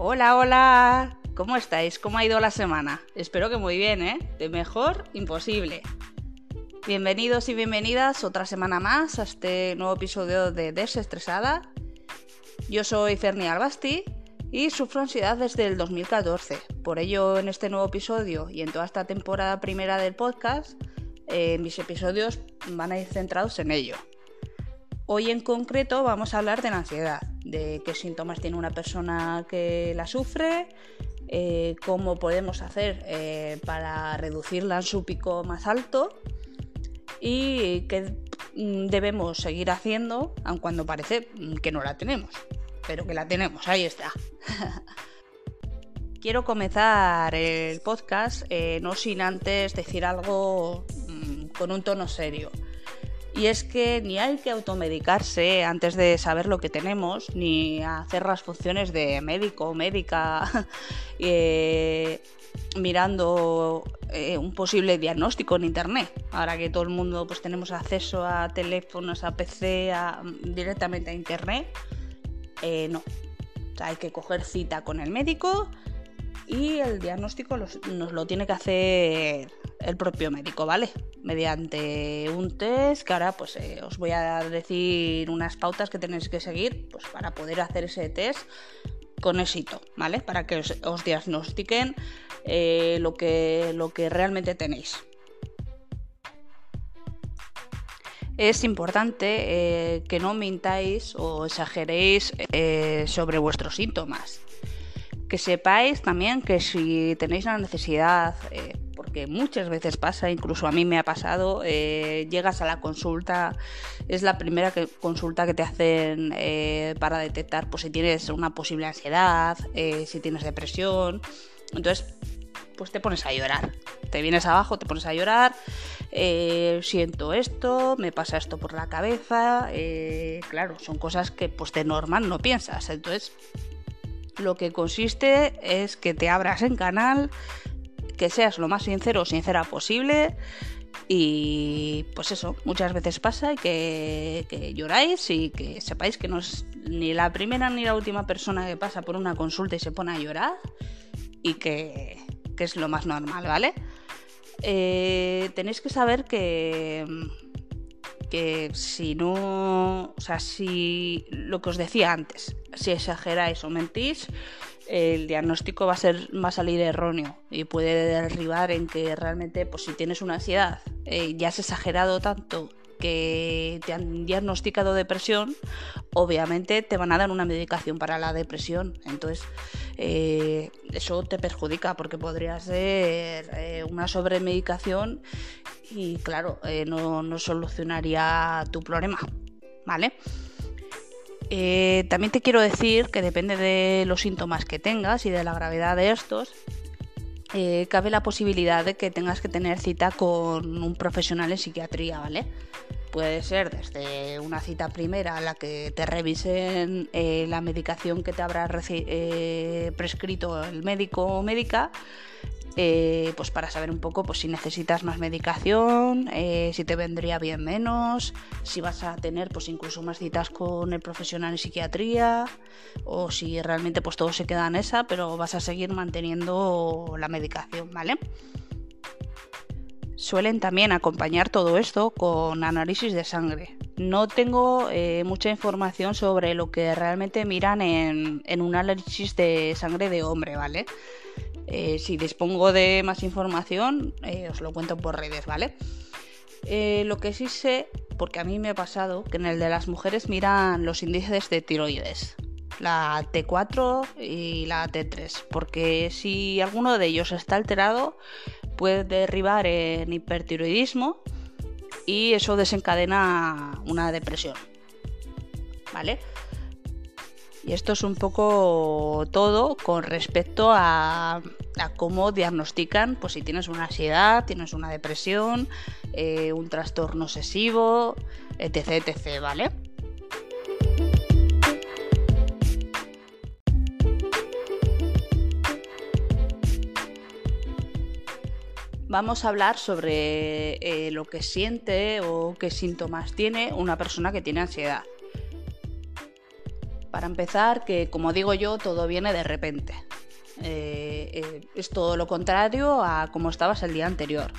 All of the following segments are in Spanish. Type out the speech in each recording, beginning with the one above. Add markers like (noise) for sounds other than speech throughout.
Hola, hola. ¿Cómo estáis? ¿Cómo ha ido la semana? Espero que muy bien, ¿eh? De mejor, imposible. Bienvenidos y bienvenidas otra semana más a este nuevo episodio de Desestresada. Yo soy Ferni Albasti y sufro ansiedad desde el 2014. Por ello, en este nuevo episodio y en toda esta temporada primera del podcast, eh, mis episodios van a ir centrados en ello. Hoy en concreto vamos a hablar de la ansiedad, de qué síntomas tiene una persona que la sufre, eh, cómo podemos hacer eh, para reducirla en su pico más alto y qué mm, debemos seguir haciendo, aun cuando parece que no la tenemos, pero que la tenemos, ahí está. (laughs) Quiero comenzar el podcast eh, no sin antes decir algo mm, con un tono serio. Y es que ni hay que automedicarse antes de saber lo que tenemos, ni hacer las funciones de médico o médica (laughs) eh, mirando eh, un posible diagnóstico en internet. Ahora que todo el mundo pues tenemos acceso a teléfonos, a PC, directamente a internet, eh, no. hay que coger cita con el médico y el diagnóstico nos lo tiene que hacer el propio médico, ¿vale? Mediante un test que ahora pues eh, os voy a decir unas pautas que tenéis que seguir pues, para poder hacer ese test con éxito, ¿vale? Para que os, diagnostiquen eh, lo, que, lo que realmente tenéis. Es importante eh, que no mintáis o exageréis sobre vuestros síntomas. Que sepáis también que si tenéis la necesidad porque muchas veces pasa, incluso a mí me ha pasado, eh, llegas a la consulta, es la primera consulta que te hacen eh, para detectar pues, si tienes una posible ansiedad, eh, si tienes depresión, entonces pues te pones a llorar, te vienes abajo, te pones a llorar, siento esto, me pasa esto por la cabeza, claro, son cosas que pues de normal no piensas, entonces lo que consiste es que te abras en canal, que seas lo más sincero o sincera posible. Y pues eso, muchas veces pasa y que, lloráis y que sepáis que no es ni la primera ni la última persona que pasa por una consulta y se pone a llorar y que, es lo más normal, ¿vale? Eh, tenéis que saber que, que si no, o sea, si lo que os decía antes, si exageráis o mentís, el diagnóstico va a ser va a salir erróneo y puede derribar en que realmente pues si tienes una ansiedad eh, ya has exagerado tanto que te han diagnosticado depresión obviamente te van a dar una medicación para la depresión. Entonces eh, eso te perjudica porque podría ser eh, una sobremedicación y claro no, no solucionaría tu problema vale eh, también te quiero decir que depende de los síntomas que tengas y de la gravedad de estos, eh, cabe la posibilidad de que tengas que tener cita con un profesional en psiquiatría, ¿vale? Puede ser desde una cita primera a la que te revisen eh, la medicación que te habrá prescrito el médico o médica eh, pues para saber un poco pues si necesitas más medicación, eh, si te vendría bien menos, si vas a tener pues incluso más citas con el profesional en psiquiatría o si realmente pues todo se queda en esa, pero vas a seguir manteniendo la medicación, ¿vale? Suelen también acompañar todo esto con análisis de sangre. No tengo eh, mucha información sobre lo que realmente miran en, en un análisis de sangre de hombre, ¿vale? Eh, si dispongo de más información, eh, os lo cuento por redes, ¿vale? Eh, lo que sí sé, porque a mí me ha pasado, que en el de las mujeres miran los índices de tiroides, la T4 y la T3, porque si alguno de ellos está alterado, puede derribar en hipertiroidismo y eso desencadena una depresión, ¿vale? Y esto es un poco todo con respecto a, cómo diagnostican, pues si tienes una ansiedad, tienes una depresión, eh, un trastorno obsesivo, etc, etc, ¿vale? Vamos a hablar sobre eh, lo que siente o qué síntomas tiene una persona que tiene ansiedad. Para empezar, que como digo yo, todo viene de repente. Eh, eh, es todo lo contrario a como estabas el día anterior.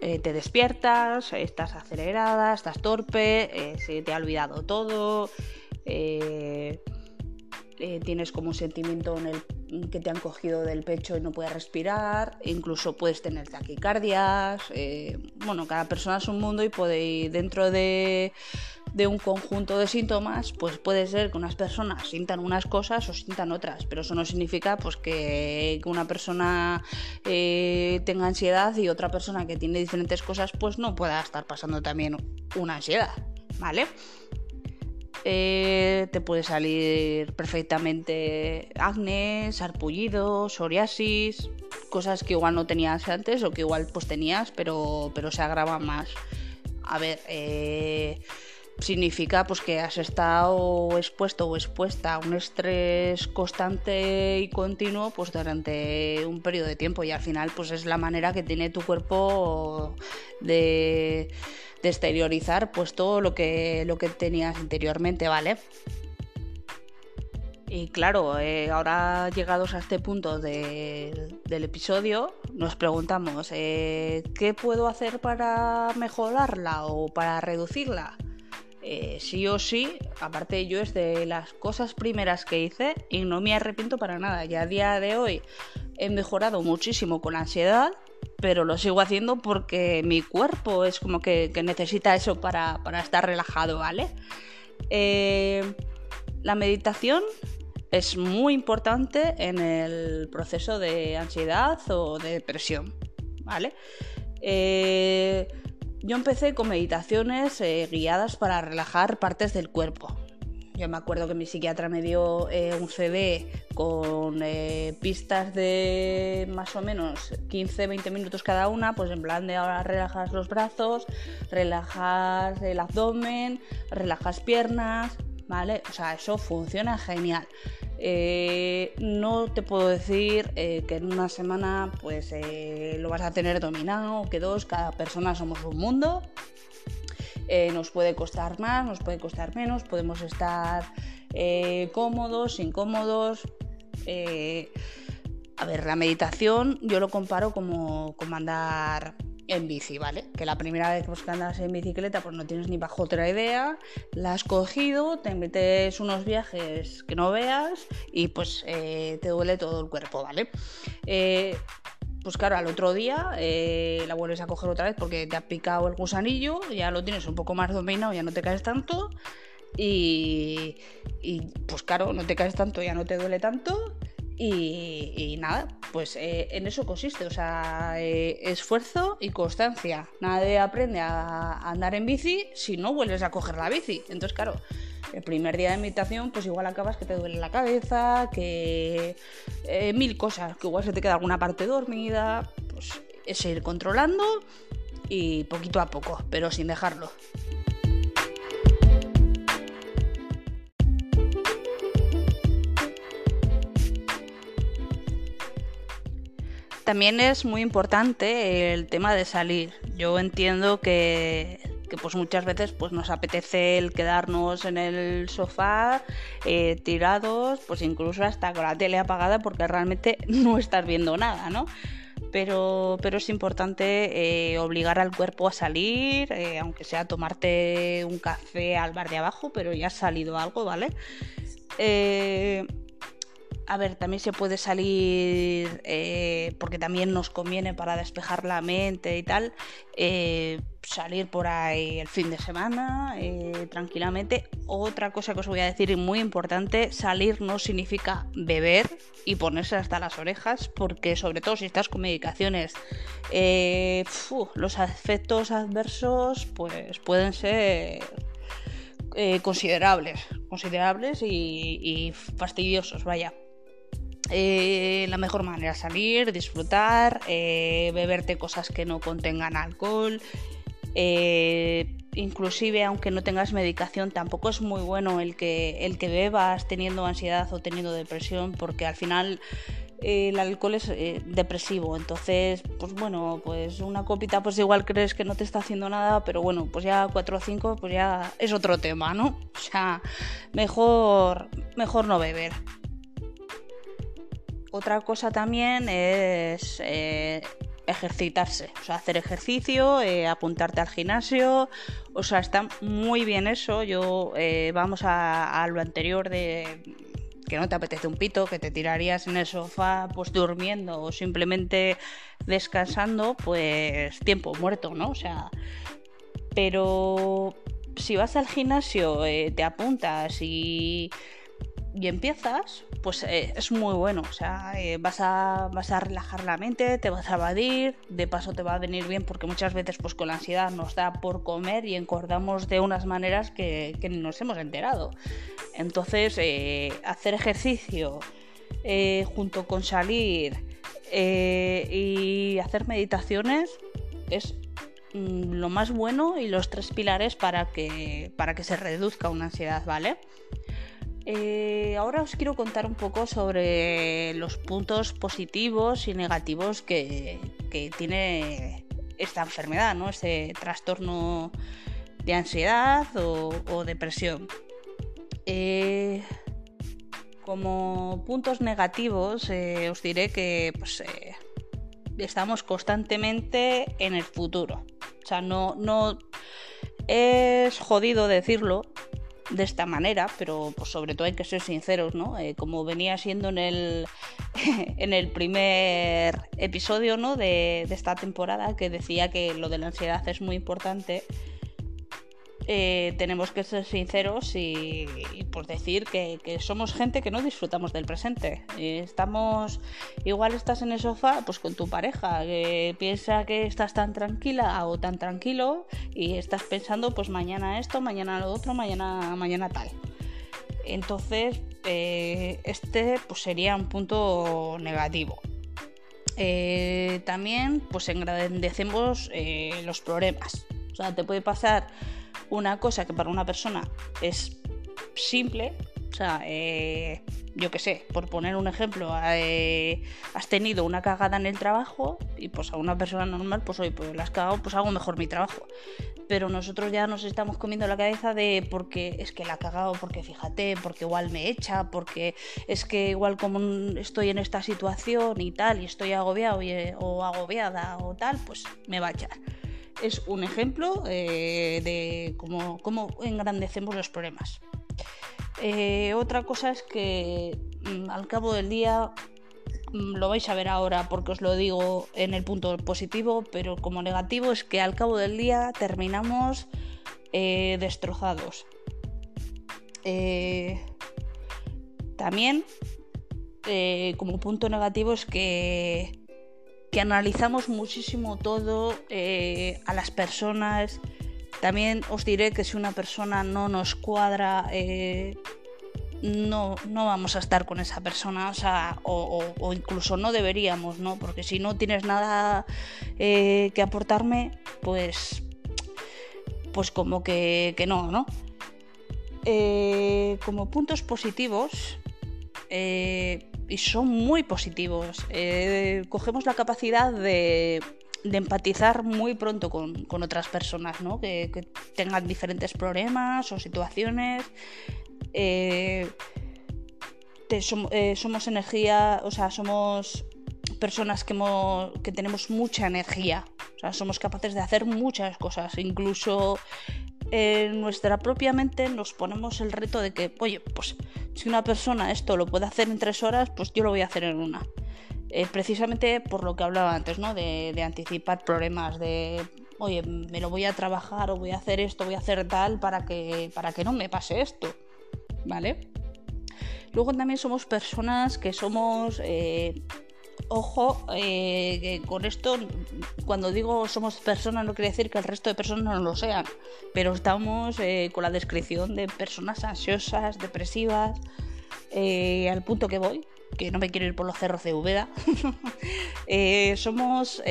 Eh, te despiertas, estás acelerada, estás torpe, se te ha olvidado todo, tienes como un sentimiento en el que te han cogido del pecho y no puedes respirar, incluso puedes tener taquicardias. bueno, cada persona es un mundo y puede dentro de de un conjunto de síntomas, pues puede ser que unas personas sientan unas cosas o sientan otras, pero eso no significa pues que una persona eh, tenga ansiedad y otra persona que tiene diferentes cosas pues no pueda estar pasando también una ansiedad, ¿vale? Eh, te puede salir perfectamente acné, sarpullido, psoriasis, cosas que igual no tenías antes o que igual pues tenías, pero, pero se agravan más. A ver, eh, significa pues que has estado expuesto o expuesta a un estrés constante y continuo pues durante un periodo de tiempo y al final pues es la manera que tiene tu cuerpo de, exteriorizar pues todo lo que lo que tenías anteriormente vale y claro, eh, ahora llegados a este punto del episodio, nos preguntamos, eh, ¿qué puedo hacer para mejorarla o para reducirla? Eh, sí o sí, aparte yo es de las cosas primeras que hice y no me arrepiento para nada. Ya a día de hoy he mejorado muchísimo con la ansiedad, pero lo sigo haciendo porque mi cuerpo es como que, necesita eso para, estar relajado, ¿vale? Eh, la meditación es muy importante en el proceso de ansiedad o de depresión, ¿vale? Eh, yo empecé con meditaciones eh, guiadas para relajar partes del cuerpo. Yo me acuerdo que mi psiquiatra me dio eh, un CD con eh, pistas de más o menos 15-20 minutos cada una, pues en plan de ahora relajas los brazos, relajas el abdomen, relajas piernas, ¿vale? O sea, eso funciona genial. Eh, no te puedo decir eh, que en una semana pues eh, lo vas a tener dominado, que dos, cada persona somos un mundo. nos puede costar más, nos puede costar menos, podemos estar cómodos, incómodos. a ver, la meditación yo lo comparo como, como andar en bici, ¿vale? Que la primera vez que andas en bicicleta pues no tienes ni bajo otra idea, la has cogido, te metes unos viajes que no veas y pues eh, te duele todo el cuerpo, ¿vale? Eh, pues claro, al otro día eh, la vuelves a coger otra vez porque te ha picado el gusanillo, ya lo tienes un poco más dominado, ya no te caes tanto y, y pues claro, no te caes tanto, ya no te duele tanto y, nada, pues eh, en eso consiste, o sea, eh, esfuerzo y constancia. Nadie aprende a, andar en bici si no vuelves a coger la bici. Entonces, claro, el primer día de meditación, pues igual acabas que te duele la cabeza, que eh, mil cosas, que igual se te queda alguna parte dormida, pues es ir controlando y poquito a poco, pero sin dejarlo. También es muy importante el tema de salir. Yo entiendo que, pues muchas veces pues nos apetece el quedarnos en el sofá eh, tirados, pues incluso hasta con la tele apagada porque realmente (laughs) no estás viendo nada, ¿no? Pero, pero es importante eh, obligar al cuerpo a salir, eh, aunque sea tomarte un café al bar de abajo, pero ya ha salido algo, ¿vale? A ver, también se puede salir, eh, porque también nos conviene para despejar la mente y tal, eh, salir por ahí el fin de semana eh, tranquilamente. Otra cosa que os voy a decir muy importante, salir no significa beber y ponerse hasta las orejas, porque sobre todo si estás con medicaciones, los efectos adversos pues pueden ser considerables, considerables y fastidiosos, vaya. Eh, la mejor manera salir, disfrutar, eh, beberte cosas que no contengan alcohol. Eh, inclusive aunque no tengas medicación tampoco es muy bueno el que, el que bebas teniendo ansiedad o teniendo depresión porque al final el alcohol es depresivo, entonces, pues bueno, pues una copita pues igual crees que no te está haciendo nada, pero bueno, pues ya 4 o 5 pues ya es otro tema, ¿no? O sea, mejor, mejor no beber. Otra cosa también es eh, ejercitarse, o sea, hacer ejercicio, eh, apuntarte al gimnasio, o sea, está muy bien eso. Yo vamos a lo anterior de que no te apetece un pito, que te tirarías en el sofá pues durmiendo o simplemente descansando, pues tiempo muerto, ¿no? O sea, pero si vas al gimnasio, eh, te apuntas y, y empiezas, pues eh, es muy bueno. O sea, eh, vas, a, vas a relajar la mente, te vas a evadir, de paso te va a venir bien porque muchas veces pues con la ansiedad nos da por comer y encordamos de unas maneras que, que nos hemos enterado. Entonces, eh, hacer ejercicio junto con salir y hacer meditaciones es mm, lo más bueno y los tres pilares para que, para que se reduzca una ansiedad, ¿vale? Ahora os quiero contar un poco sobre los puntos positivos y negativos que, tiene esta enfermedad, ¿no? Este trastorno de ansiedad o depresión. Eh, como puntos negativos, eh, os diré que pues, eh, estamos constantemente en el futuro. O sea, no, no es jodido decirlo de esta manera, pero pues, sobre todo hay que ser sinceros, ¿no? como venía siendo en el, (laughs) en el primer episodio ¿no? de, de esta temporada, que decía que lo de la ansiedad es muy importante eh, tenemos que ser sinceros y, pues decir que, somos gente que no disfrutamos del presente. estamos, igual estás en el sofá pues con tu pareja, que piensa que estás tan tranquila o tan tranquilo y estás pensando pues mañana esto, mañana lo otro, mañana, mañana tal. Entonces, eh, este pues sería un punto negativo. Eh, también pues engrandecemos los problemas. O sea, te puede pasar una cosa que para una persona es simple, o sea, eh, yo qué sé, por poner un ejemplo, eh, has tenido una cagada en el trabajo y pues a una persona normal, pues hoy pues la has cagado, pues hago mejor mi trabajo. Pero nosotros ya nos estamos comiendo la cabeza de porque es que la ha cagado, porque fíjate, porque igual me echa, porque es que igual como estoy en esta situación y tal, y estoy agobiado o agobiada o tal, pues me va a echar es un ejemplo eh, de cómo, engrandecemos los problemas. Eh, otra cosa es que mm, al cabo del día mm, lo vais a ver ahora porque os lo digo en el punto positivo, pero como negativo es que al cabo del día terminamos eh, destrozados. también como punto negativo es que que analizamos muchísimo todo eh, a las personas. También os diré que si una persona no nos cuadra, eh, no, no vamos a estar con esa persona, o, sea, o, incluso no deberíamos, ¿no? Porque si no tienes nada eh, que aportarme, pues, pues como que, que no, ¿no? como puntos positivos, y son muy positivos. Eh, cogemos la capacidad de, empatizar muy pronto con, otras personas, ¿no? que, tengan diferentes problemas o situaciones. Eh, eh, somos energía, o sea, somos personas que, que tenemos mucha energía. O sea, somos capaces de hacer muchas cosas, incluso en nuestra propia mente nos ponemos el reto de que, oye, pues si una persona esto lo puede hacer en tres horas, pues yo lo voy a hacer en una. Eh, precisamente por lo que hablaba antes, ¿no? De, anticipar problemas, de, oye, me lo voy a trabajar o voy a hacer esto, voy a hacer tal para que, para que no me pase esto, ¿vale? Luego también somos personas que somos eh, ojo, eh, con esto, cuando digo somos personas, no quiere decir que el resto de personas no lo sean, pero estamos eh, con la descripción de personas ansiosas, depresivas, eh, al punto que voy, que no me quiero ir por los cerros de Úbeda, (laughs) somos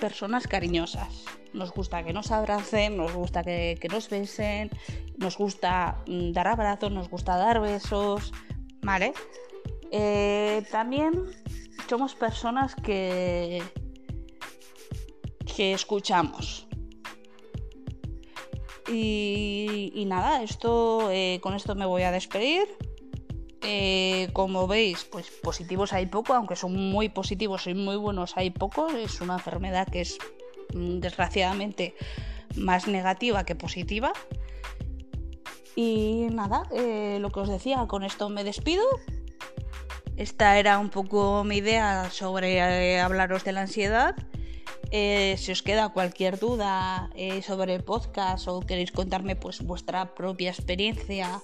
personas cariñosas. Nos gusta que nos abracen, nos gusta que, nos besen, nos gusta mm, dar abrazos, nos gusta dar besos, ¿vale? también somos personas que, que escuchamos. Y, nada, esto eh, con esto me voy a despedir. Eh, como veis, pues positivos hay poco, aunque son muy positivos y muy buenos hay poco. Es una enfermedad que es mm, desgraciadamente más negativa que positiva. Y nada, eh, lo que os decía, con esto me despido. Esta era un poco mi idea sobre eh, hablaros de la ansiedad. Eh, si os queda cualquier duda sobre el podcast o queréis contarme pues vuestra propia experiencia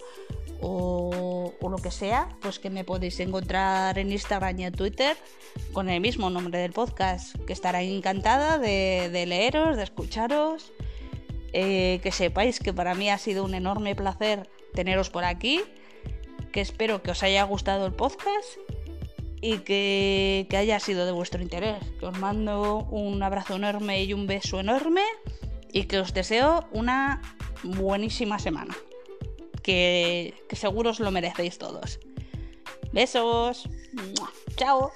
o, lo que sea, pues que me podéis encontrar en Instagram y en Twitter con el mismo nombre del podcast, que estaré encantada de leeros, de escucharos eh, que sepáis que para mí ha sido un enorme placer teneros por aquí, que espero que os haya gustado el podcast y que, que haya sido de vuestro interés. Que os mando un abrazo enorme y un beso enorme y que os deseo una buenísima semana. Que, que seguro os lo merecéis todos. Besos. Chao.